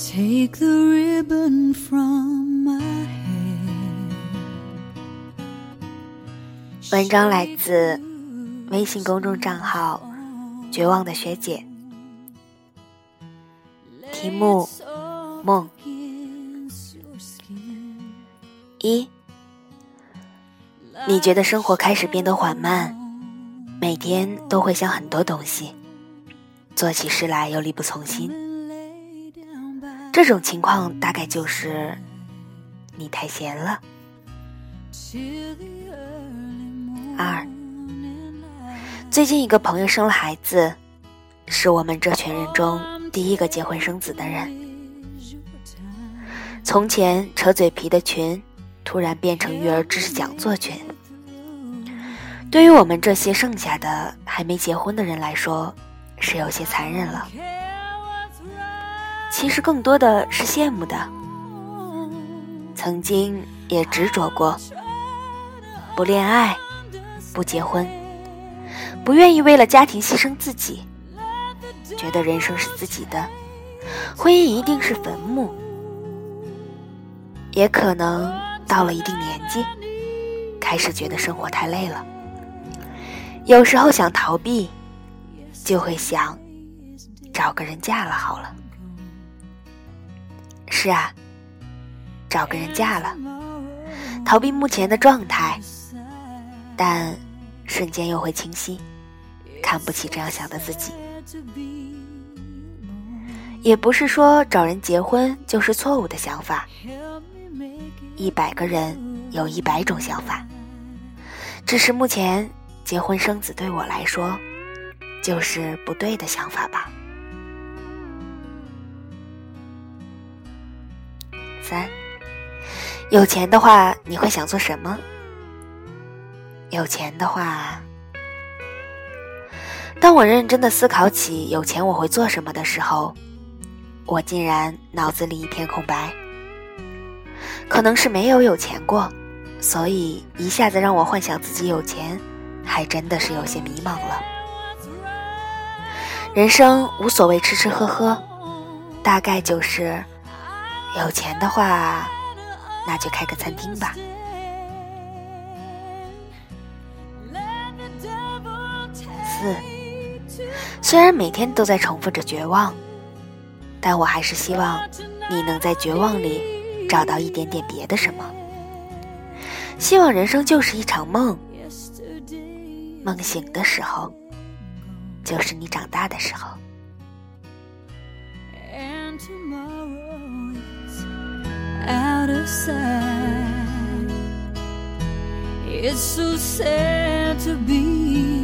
Take the ribbon from my hair. 文章来自微信公众账号“绝望的学姐”，题目：梦。一，你觉得生活开始变得缓慢，每天都会想很多东西，做起事来又力不从心。这种情况大概就是你太闲了。二，最近一个朋友生了孩子，是我们这群人中第一个结婚生子的人。从前扯嘴皮的群。突然变成育儿知识讲座群，对于我们这些剩下的还没结婚的人来说，是有些残忍了。其实更多的是羡慕的。曾经也执着过，不恋爱，不结婚，不愿意为了家庭牺牲自己，觉得人生是自己的，婚姻一定是坟墓，也可能。到了一定年纪，开始觉得生活太累了，有时候想逃避，就会想找个人嫁了好了。是啊，找个人嫁了，逃避目前的状态，但瞬间又会清晰，看不起这样想的自己。也不是说找人结婚就是错误的想法。一百个人有一百种想法，只是目前结婚生子对我来说就是不对的想法吧。三，有钱的话你会想做什么？有钱的话，当我认真的思考起有钱我会做什么的时候，我竟然脑子里一片空白。可能是没有有钱过，所以一下子让我幻想自己有钱，还真的是有些迷茫了。人生无所谓吃吃喝喝，大概就是有钱的话，那就开个餐厅吧。四，虽然每天都在重复着绝望，但我还是希望你能在绝望里。找到一点点别的什么？希望人生就是一场梦，梦醒的时候，就是你长大的时候。sad. It's so sad to be.